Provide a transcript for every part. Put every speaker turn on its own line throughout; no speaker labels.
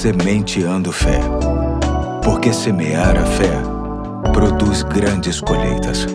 Sementeando Fé. Porque semear a fé produz grandes colheitas.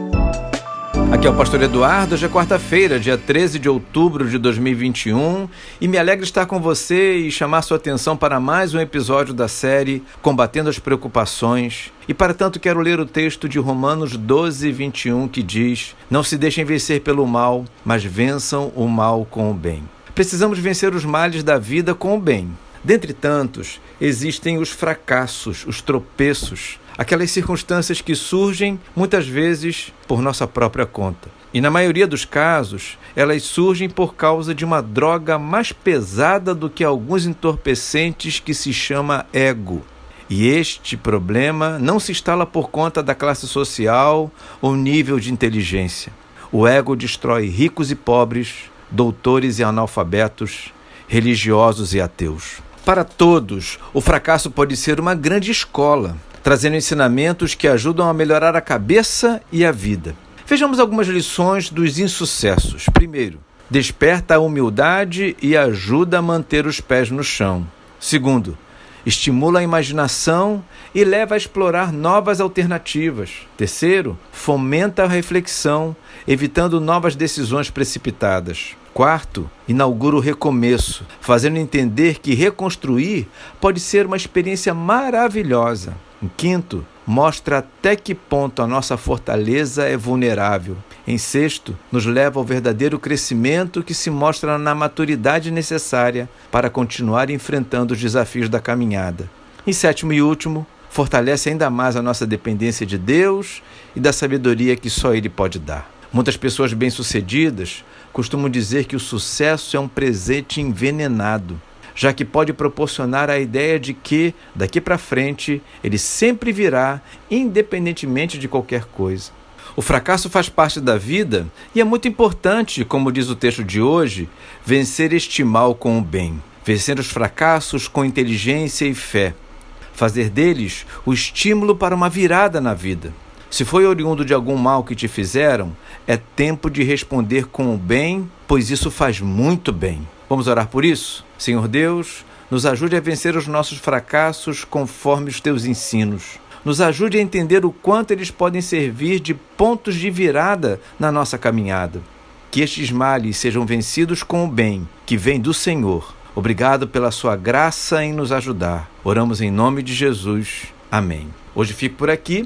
Aqui é o Pastor Eduardo, hoje é quarta-feira, dia 13 de outubro de 2021, e me alegra estar com você e chamar sua atenção para mais um episódio da série Combatendo as Preocupações. E para tanto quero ler o texto de Romanos 12, 21, que diz: Não se deixem vencer pelo mal, mas vençam o mal com o bem. Precisamos vencer os males da vida com o bem. Dentre tantos, existem os fracassos, os tropeços, aquelas circunstâncias que surgem muitas vezes por nossa própria conta. E na maioria dos casos, elas surgem por causa de uma droga mais pesada do que alguns entorpecentes que se chama ego. E este problema não se instala por conta da classe social ou nível de inteligência. O ego destrói ricos e pobres, doutores e analfabetos, religiosos e ateus. Para todos, o fracasso pode ser uma grande escola, trazendo ensinamentos que ajudam a melhorar a cabeça e a vida. Vejamos algumas lições dos insucessos. Primeiro, desperta a humildade e ajuda a manter os pés no chão. Segundo, estimula a imaginação e leva a explorar novas alternativas. Terceiro, fomenta a reflexão, evitando novas decisões precipitadas. Quarto, inaugura o recomeço, fazendo entender que reconstruir pode ser uma experiência maravilhosa. Em quinto, mostra até que ponto a nossa fortaleza é vulnerável. Em sexto, nos leva ao verdadeiro crescimento que se mostra na maturidade necessária para continuar enfrentando os desafios da caminhada. Em sétimo e último, fortalece ainda mais a nossa dependência de Deus e da sabedoria que só Ele pode dar. Muitas pessoas bem-sucedidas costumam dizer que o sucesso é um presente envenenado, já que pode proporcionar a ideia de que, daqui para frente, ele sempre virá, independentemente de qualquer coisa. O fracasso faz parte da vida e é muito importante, como diz o texto de hoje, vencer este mal com o bem, vencer os fracassos com inteligência e fé, fazer deles o estímulo para uma virada na vida. Se foi oriundo de algum mal que te fizeram, é tempo de responder com o bem, pois isso faz muito bem. Vamos orar por isso? Senhor Deus, nos ajude a vencer os nossos fracassos conforme os teus ensinos. Nos ajude a entender o quanto eles podem servir de pontos de virada na nossa caminhada. Que estes males sejam vencidos com o bem que vem do Senhor. Obrigado pela sua graça em nos ajudar. Oramos em nome de Jesus. Amém. Hoje fico por aqui